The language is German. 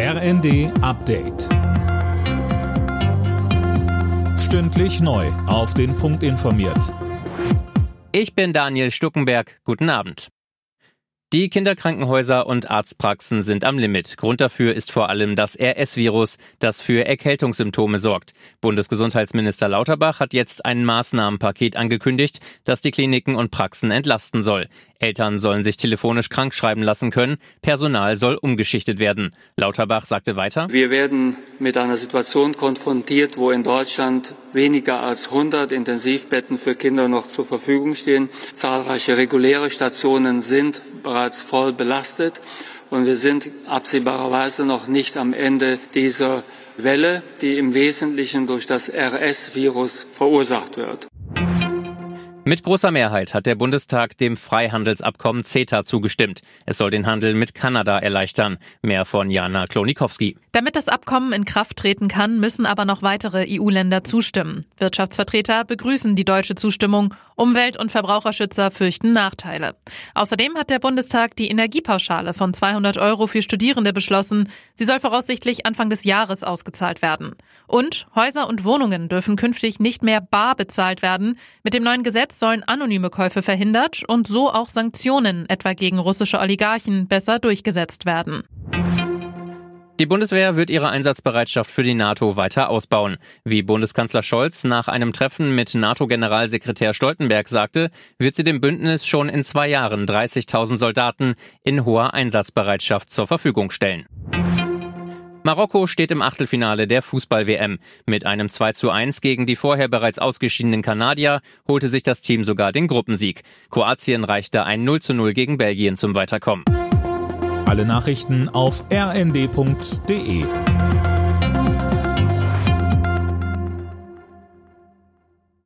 RND Update. Stündlich neu. Auf den Punkt informiert. Ich bin Daniel Stuckenberg. Guten Abend. Die Kinderkrankenhäuser und Arztpraxen sind am Limit. Grund dafür ist vor allem das RS-Virus, das für Erkältungssymptome sorgt. Bundesgesundheitsminister Lauterbach hat jetzt ein Maßnahmenpaket angekündigt, das die Kliniken und Praxen entlasten soll. Eltern sollen sich telefonisch krankschreiben lassen können, Personal soll umgeschichtet werden. Lauterbach sagte weiter, Wir werden mit einer Situation konfrontiert, wo in Deutschland weniger als 100 Intensivbetten für Kinder noch zur Verfügung stehen. Zahlreiche reguläre Stationen sind bereits voll belastet und wir sind absehbarerweise noch nicht am Ende dieser Welle, die im Wesentlichen durch das RS-Virus verursacht wird. Mit großer Mehrheit hat der Bundestag dem Freihandelsabkommen CETA zugestimmt. Es soll den Handel mit Kanada erleichtern. Mehr von Jana Klonikowski. Damit das Abkommen in Kraft treten kann, müssen aber noch weitere EU-Länder zustimmen. Wirtschaftsvertreter begrüßen die deutsche Zustimmung. Umwelt- und Verbraucherschützer fürchten Nachteile. Außerdem hat der Bundestag die Energiepauschale von 200 Euro für Studierende beschlossen. Sie soll voraussichtlich Anfang des Jahres ausgezahlt werden. Und Häuser und Wohnungen dürfen künftig nicht mehr bar bezahlt werden. Mit dem neuen Gesetz sollen anonyme Käufe verhindert und so auch Sanktionen etwa gegen russische Oligarchen besser durchgesetzt werden. Die Bundeswehr wird ihre Einsatzbereitschaft für die NATO weiter ausbauen. Wie Bundeskanzler Scholz nach einem Treffen mit NATO-Generalsekretär Stoltenberg sagte, wird sie dem Bündnis schon in zwei Jahren 30.000 Soldaten in hoher Einsatzbereitschaft zur Verfügung stellen. Marokko steht im Achtelfinale der Fußball-WM. Mit einem 2 zu 1 gegen die vorher bereits ausgeschiedenen Kanadier holte sich das Team sogar den Gruppensieg. Kroatien reichte ein 0 zu 0 gegen Belgien zum Weiterkommen. Alle Nachrichten auf rnd.de